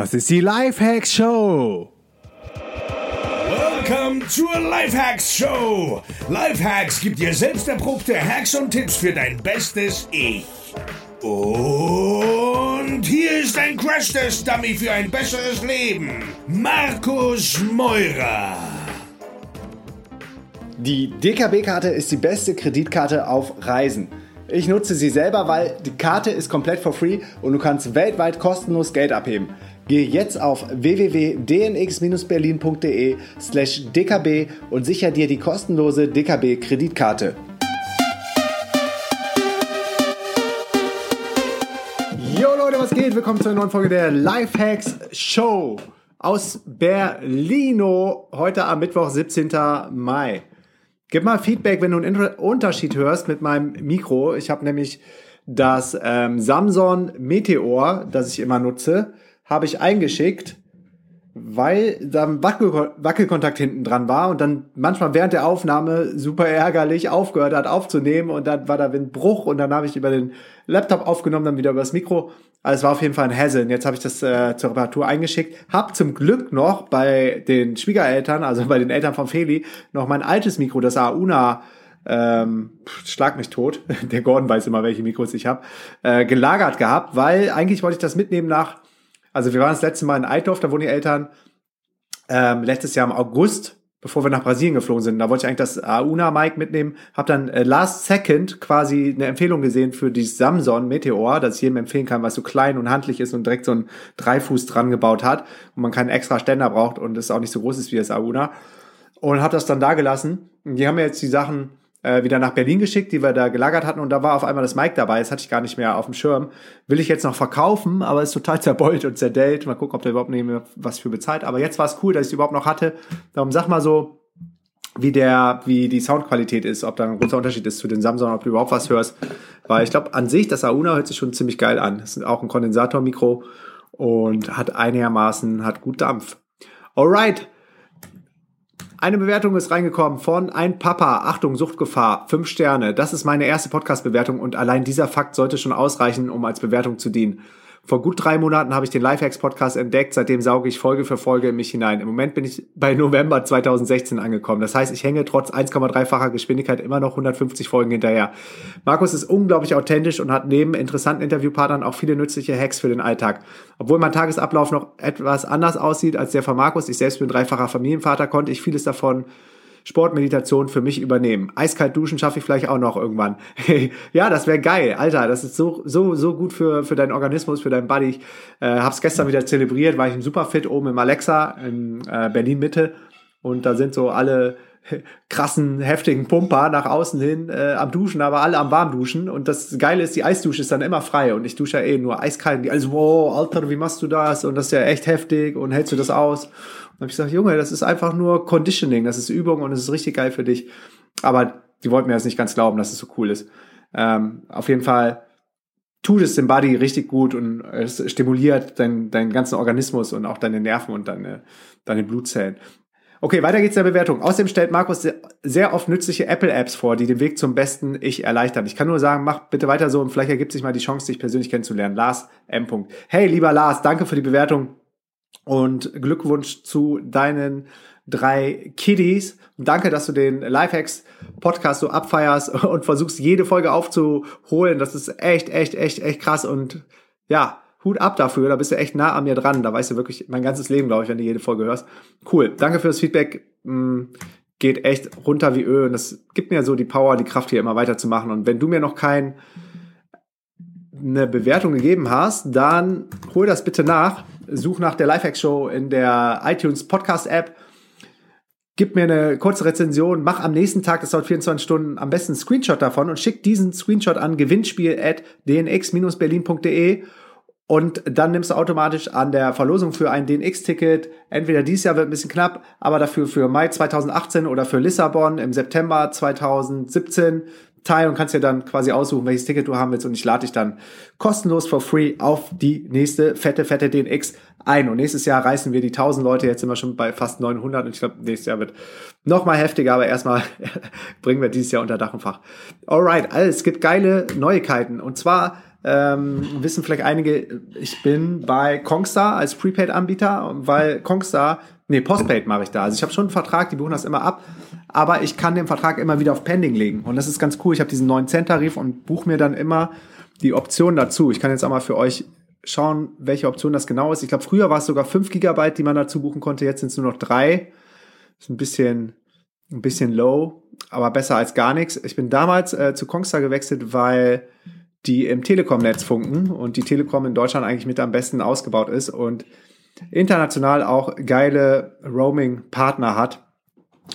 Das ist die Lifehacks Show. Welcome zur Lifehacks Show. Lifehacks gibt dir selbst erprobte Hacks und Tipps für dein bestes Ich. Und hier ist ein Crash-Test-Dummy für ein besseres Leben. Markus Meurer. Die DKB-Karte ist die beste Kreditkarte auf Reisen. Ich nutze sie selber, weil die Karte ist komplett for free und du kannst weltweit kostenlos Geld abheben. Gehe jetzt auf www.dnx-berlin.de slash dkb und sicher dir die kostenlose DKB-Kreditkarte. Jo Leute, was geht? Willkommen zu einer neuen Folge der Lifehacks Show aus Berlino. Heute am Mittwoch, 17. Mai. Gib mal Feedback, wenn du einen Unterschied hörst mit meinem Mikro. Ich habe nämlich das ähm, Samsung Meteor, das ich immer nutze, habe ich eingeschickt, weil da ein Wackel Wackelkontakt hinten dran war und dann manchmal während der Aufnahme super ärgerlich aufgehört hat aufzunehmen und dann war da ein Bruch und dann habe ich über den Laptop aufgenommen, dann wieder über das Mikro. Also es war auf jeden Fall ein Hassel. Jetzt habe ich das äh, zur Reparatur eingeschickt. Hab zum Glück noch bei den Schwiegereltern, also bei den Eltern von Feli, noch mein altes Mikro, das Auna ähm, schlag mich tot, der Gordon weiß immer, welche Mikros ich habe, äh, gelagert gehabt, weil eigentlich wollte ich das mitnehmen nach also wir waren das letzte Mal in Eidorf, da wohnen die Eltern. Ähm, letztes Jahr im August, bevor wir nach Brasilien geflogen sind. Da wollte ich eigentlich das Auna-Mic mitnehmen. Hab dann äh, last second quasi eine Empfehlung gesehen für die Samsung Meteor, das ich jedem empfehlen kann, was so klein und handlich ist und direkt so ein Dreifuß dran gebaut hat und man keinen extra Ständer braucht und es auch nicht so groß ist wie das Auna. Und hab das dann da gelassen. Die haben mir jetzt die Sachen äh, wieder nach Berlin geschickt, die wir da gelagert hatten und da war auf einmal das Mic dabei, das hatte ich gar nicht mehr auf dem Schirm. Will ich jetzt noch verkaufen, aber ist total zerbeult und zerdellt. Mal gucken, ob der überhaupt nicht was für bezahlt. Aber jetzt war es cool, dass ich es überhaupt noch hatte. Darum sag mal so, wie der, wie die Soundqualität ist, ob da ein großer Unterschied ist zu den Samsung, ob du überhaupt was hörst. Weil ich glaube, an sich, das Auna hört sich schon ziemlich geil an. Das ist auch ein Kondensatormikro und hat einigermaßen, hat gut Dampf. Alright. Eine Bewertung ist reingekommen von ein Papa. Achtung, Suchtgefahr. Fünf Sterne. Das ist meine erste Podcast-Bewertung und allein dieser Fakt sollte schon ausreichen, um als Bewertung zu dienen. Vor gut drei Monaten habe ich den Lifehacks Podcast entdeckt. Seitdem sauge ich Folge für Folge in mich hinein. Im Moment bin ich bei November 2016 angekommen. Das heißt, ich hänge trotz 1,3-facher Geschwindigkeit immer noch 150 Folgen hinterher. Markus ist unglaublich authentisch und hat neben interessanten Interviewpartnern auch viele nützliche Hacks für den Alltag. Obwohl mein Tagesablauf noch etwas anders aussieht als der von Markus, ich selbst bin dreifacher Familienvater, konnte ich vieles davon Sportmeditation für mich übernehmen. Eiskalt duschen schaffe ich vielleicht auch noch irgendwann. ja, das wäre geil, Alter. Das ist so so so gut für für deinen Organismus, für deinen Body. Ich äh, hab's gestern wieder zelebriert, war ich im Superfit oben im Alexa in äh, Berlin Mitte und da sind so alle krassen, heftigen Pumper nach außen hin äh, am Duschen, aber alle am Warmduschen. Und das Geile ist, die Eisdusche ist dann immer frei und ich dusche ja eh nur eiskalt. Und die alles, wow, Alter, wie machst du das? Und das ist ja echt heftig und hältst du das aus? Und dann habe ich gesagt, Junge, das ist einfach nur Conditioning, das ist Übung und es ist richtig geil für dich. Aber die wollten mir das nicht ganz glauben, dass es so cool ist. Ähm, auf jeden Fall tut es dem Body richtig gut und es stimuliert deinen deinen ganzen Organismus und auch deine Nerven und deine, deine Blutzellen. Okay, weiter geht's in der Bewertung. Außerdem stellt Markus sehr oft nützliche Apple-Apps vor, die den Weg zum besten Ich erleichtern. Ich kann nur sagen, mach bitte weiter so und vielleicht ergibt sich mal die Chance, dich persönlich kennenzulernen. Lars M. Hey, lieber Lars, danke für die Bewertung und Glückwunsch zu deinen drei Kiddies. Und danke, dass du den Lifehacks Podcast so abfeierst und versuchst, jede Folge aufzuholen. Das ist echt, echt, echt, echt krass und ja, Hut ab dafür, da bist du echt nah an mir dran. Da weißt du wirklich mein ganzes Leben, glaube ich, wenn du jede Folge hörst. Cool. Danke fürs Feedback. Mm, geht echt runter wie Öl und das gibt mir so die Power, die Kraft hier immer weiterzumachen. Und wenn du mir noch kein eine Bewertung gegeben hast, dann hol das bitte nach. Such nach der Lifehack Show in der iTunes Podcast App. Gib mir eine kurze Rezension, mach am nächsten Tag, das dauert 24 Stunden, am besten einen Screenshot davon und schick diesen Screenshot an gewinnspiel at dnx-berlin.de und dann nimmst du automatisch an der Verlosung für ein DNX-Ticket, entweder dieses Jahr wird ein bisschen knapp, aber dafür für Mai 2018 oder für Lissabon im September 2017 teil und kannst dir dann quasi aussuchen, welches Ticket du haben willst. Und ich lade dich dann kostenlos for free auf die nächste fette, fette DNX ein. Und nächstes Jahr reißen wir die 1000 Leute, jetzt sind wir schon bei fast 900 und ich glaube, nächstes Jahr wird noch mal heftiger, aber erstmal bringen wir dieses Jahr unter Dach und Fach. Alright, also es gibt geile Neuigkeiten. Und zwar ähm, wissen vielleicht einige, ich bin bei Kongstar als Prepaid-Anbieter, weil Kongstar, nee, Postpaid mache ich da. Also ich habe schon einen Vertrag, die buchen das immer ab, aber ich kann den Vertrag immer wieder auf Pending legen. Und das ist ganz cool. Ich habe diesen neuen Cent-Tarif und buche mir dann immer die Option dazu. Ich kann jetzt auch mal für euch schauen, welche Option das genau ist. Ich glaube, früher war es sogar 5 Gigabyte, die man dazu buchen konnte. Jetzt sind es nur noch drei. Ist ein bisschen, ein bisschen low, aber besser als gar nichts. Ich bin damals äh, zu Kongstar gewechselt, weil die im Telekom-Netz funken und die Telekom in Deutschland eigentlich mit am besten ausgebaut ist und international auch geile Roaming-Partner hat.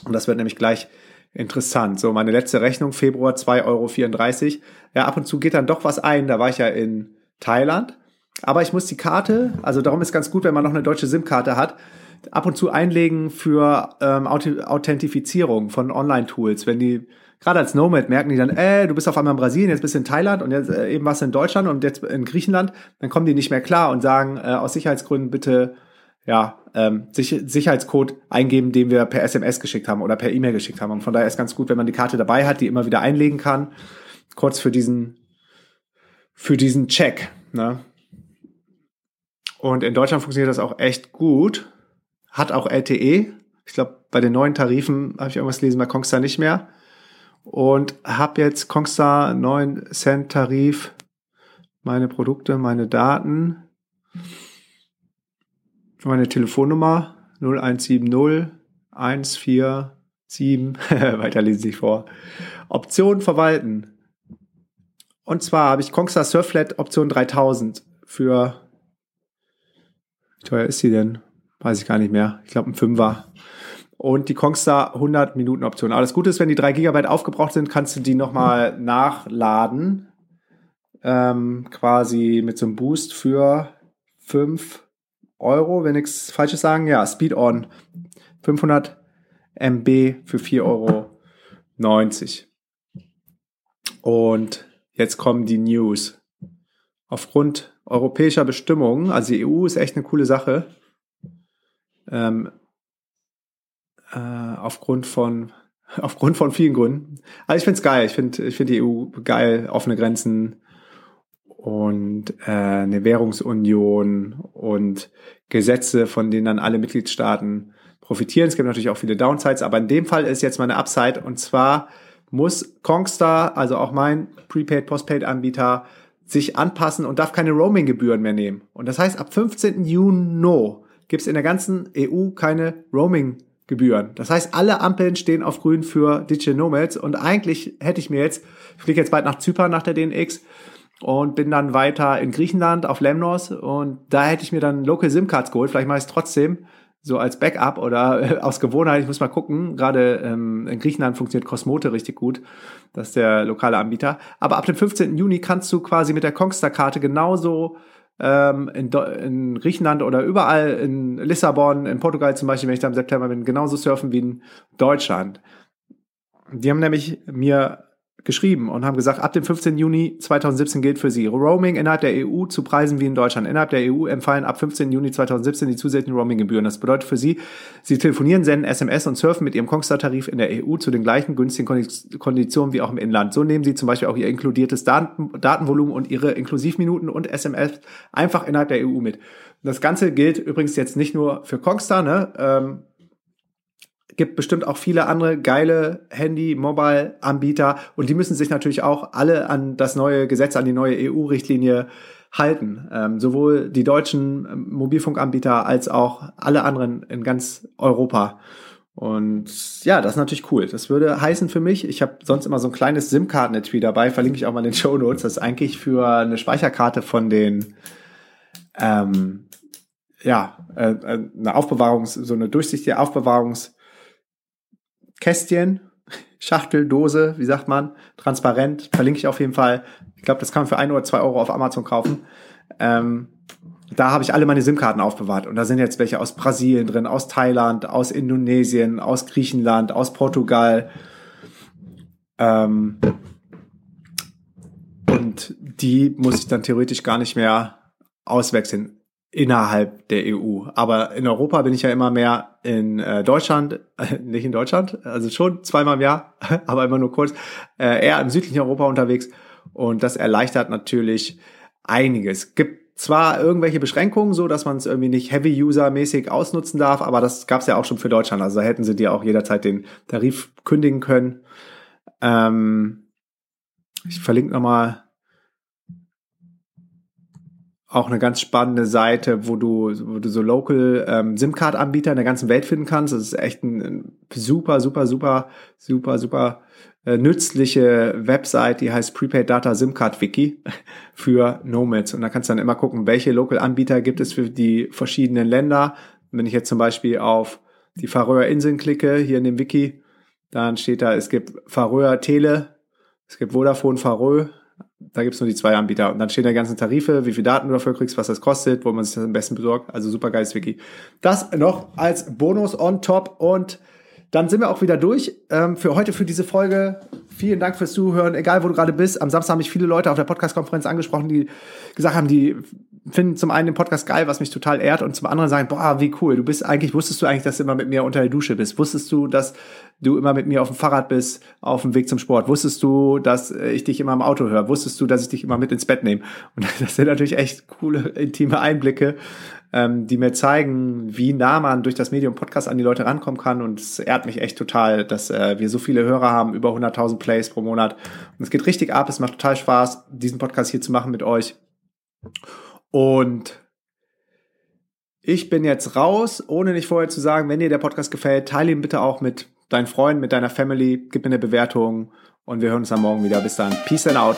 Und das wird nämlich gleich interessant. So, meine letzte Rechnung, Februar 2,34 Euro. Ja, ab und zu geht dann doch was ein. Da war ich ja in Thailand. Aber ich muss die Karte, also darum ist ganz gut, wenn man noch eine deutsche SIM-Karte hat, ab und zu einlegen für ähm, Authentifizierung von Online-Tools. Wenn die gerade als Nomad merken die dann, äh, du bist auf einmal in Brasilien, jetzt bist du in Thailand und jetzt äh, eben warst du in Deutschland und jetzt in Griechenland, dann kommen die nicht mehr klar und sagen äh, aus Sicherheitsgründen bitte ja ähm, Sich Sicherheitscode eingeben, den wir per SMS geschickt haben oder per E-Mail geschickt haben. Und von daher ist ganz gut, wenn man die Karte dabei hat, die immer wieder einlegen kann, kurz für diesen für diesen Check. Ne? Und in Deutschland funktioniert das auch echt gut. Hat auch LTE. Ich glaube, bei den neuen Tarifen habe ich irgendwas gelesen, bei Kongstar nicht mehr und habe jetzt Kongstar 9 Cent Tarif, meine Produkte, meine Daten, meine Telefonnummer 0170 147, weiter lese ich vor, Option verwalten. Und zwar habe ich Kongstar Surflet Option 3000 für, wie teuer ist sie denn? Weiß ich gar nicht mehr. Ich glaube ein Fünfer und die Kongstar 100 Minuten Option. Das Gute ist, wenn die 3 GB aufgebraucht sind, kannst du die nochmal nachladen. Ähm, quasi mit so einem Boost für 5 Euro, wenn nichts Falsches sagen. Ja, Speed On. 500 MB für 4,90 Euro. Und jetzt kommen die News. Aufgrund europäischer Bestimmungen, also die EU ist echt eine coole Sache, ähm, äh, aufgrund von aufgrund von vielen Gründen. Also ich finde es geil. Ich finde ich finde die EU geil, offene Grenzen und äh, eine Währungsunion und Gesetze, von denen dann alle Mitgliedstaaten profitieren. Es gibt natürlich auch viele Downsides, aber in dem Fall ist jetzt meine Upside und zwar muss Kongstar, also auch mein Prepaid, Postpaid Anbieter, sich anpassen und darf keine Roaming-Gebühren mehr nehmen. Und das heißt, ab 15. Juni gibt es in der ganzen EU keine Roaming-Gebühren. Gebühren. Das heißt, alle Ampeln stehen auf grün für Digital Nomads und eigentlich hätte ich mir jetzt, ich fliege jetzt bald nach Zypern nach der DNX und bin dann weiter in Griechenland auf Lemnos und da hätte ich mir dann Local SIM Cards geholt. Vielleicht mache ich es trotzdem so als Backup oder aus Gewohnheit. Ich muss mal gucken. Gerade ähm, in Griechenland funktioniert Cosmote richtig gut. Das ist der lokale Anbieter. Aber ab dem 15. Juni kannst du quasi mit der Kongstar-Karte genauso ähm, in, in Griechenland oder überall in Lissabon, in Portugal zum Beispiel, wenn ich da im September bin, genauso surfen wie in Deutschland. Die haben nämlich mir geschrieben und haben gesagt, ab dem 15. Juni 2017 gilt für sie Roaming innerhalb der EU zu Preisen wie in Deutschland. Innerhalb der EU empfallen ab 15. Juni 2017 die zusätzlichen Roaminggebühren. Das bedeutet für sie, sie telefonieren, senden SMS und surfen mit ihrem Kongstar-Tarif in der EU zu den gleichen günstigen Konditionen wie auch im Inland. So nehmen sie zum Beispiel auch ihr inkludiertes Daten Datenvolumen und ihre Inklusivminuten und SMS einfach innerhalb der EU mit. Das Ganze gilt übrigens jetzt nicht nur für Kongstar, ne? Ähm, gibt bestimmt auch viele andere geile Handy-Mobile-Anbieter und die müssen sich natürlich auch alle an das neue Gesetz, an die neue EU-Richtlinie halten. Ähm, sowohl die deutschen ähm, Mobilfunkanbieter als auch alle anderen in ganz Europa. Und ja, das ist natürlich cool. Das würde heißen für mich, ich habe sonst immer so ein kleines SIM-Karten-Etui dabei, verlinke ich auch mal in den Show Notes. Das ist eigentlich für eine Speicherkarte von den ähm, ja, äh, äh eine Aufbewahrungs, so eine durchsichtige Aufbewahrungs- Kästchen, Schachtel, Dose, wie sagt man, transparent, verlinke ich auf jeden Fall. Ich glaube, das kann man für ein oder zwei Euro auf Amazon kaufen. Ähm, da habe ich alle meine SIM-Karten aufbewahrt. Und da sind jetzt welche aus Brasilien drin, aus Thailand, aus Indonesien, aus Griechenland, aus Portugal. Ähm, und die muss ich dann theoretisch gar nicht mehr auswechseln innerhalb der EU. Aber in Europa bin ich ja immer mehr in äh, Deutschland, äh, nicht in Deutschland, also schon zweimal im Jahr, aber immer nur kurz, äh, eher im südlichen Europa unterwegs. Und das erleichtert natürlich einiges. Gibt zwar irgendwelche Beschränkungen, so dass man es irgendwie nicht Heavy-User-mäßig ausnutzen darf, aber das gab es ja auch schon für Deutschland. Also da hätten sie dir auch jederzeit den Tarif kündigen können. Ähm, ich verlinke nochmal auch eine ganz spannende Seite, wo du, wo du so Local ähm, SIM-Card-Anbieter in der ganzen Welt finden kannst. Das ist echt ein, ein super, super, super, super, super äh, nützliche Website, die heißt Prepaid Data SIM Card Wiki für Nomads. Und da kannst du dann immer gucken, welche Local-Anbieter gibt es für die verschiedenen Länder. Wenn ich jetzt zum Beispiel auf die Färöer Inseln klicke, hier in dem Wiki, dann steht da, es gibt Färöer Tele, es gibt Vodafone Färöer, da gibt's nur die zwei Anbieter. Und dann stehen da die ganzen Tarife, wie viel Daten du dafür kriegst, was das kostet, wo man sich das am besten besorgt. Also super geiles Wiki. Das noch als Bonus on top. Und dann sind wir auch wieder durch ähm, für heute, für diese Folge. Vielen Dank fürs Zuhören, egal wo du gerade bist. Am Samstag haben mich viele Leute auf der Podcast-Konferenz angesprochen, die gesagt haben, die finden zum einen den Podcast geil, was mich total ehrt, und zum anderen sagen, boah, wie cool, du bist eigentlich, wusstest du eigentlich, dass du immer mit mir unter der Dusche bist? Wusstest du, dass du immer mit mir auf dem Fahrrad bist, auf dem Weg zum Sport? Wusstest du, dass ich dich immer im Auto höre? Wusstest du, dass ich dich immer mit ins Bett nehme? Und das sind natürlich echt coole, intime Einblicke, ähm, die mir zeigen, wie nah man durch das Medium Podcast an die Leute rankommen kann. Und es ehrt mich echt total, dass äh, wir so viele Hörer haben, über 100.000 Plays pro Monat. Und es geht richtig ab, es macht total Spaß, diesen Podcast hier zu machen mit euch. Und ich bin jetzt raus, ohne nicht vorher zu sagen, wenn dir der Podcast gefällt, teile ihn bitte auch mit deinen Freunden, mit deiner Family, gib mir eine Bewertung und wir hören uns am Morgen wieder. Bis dann. Peace and out.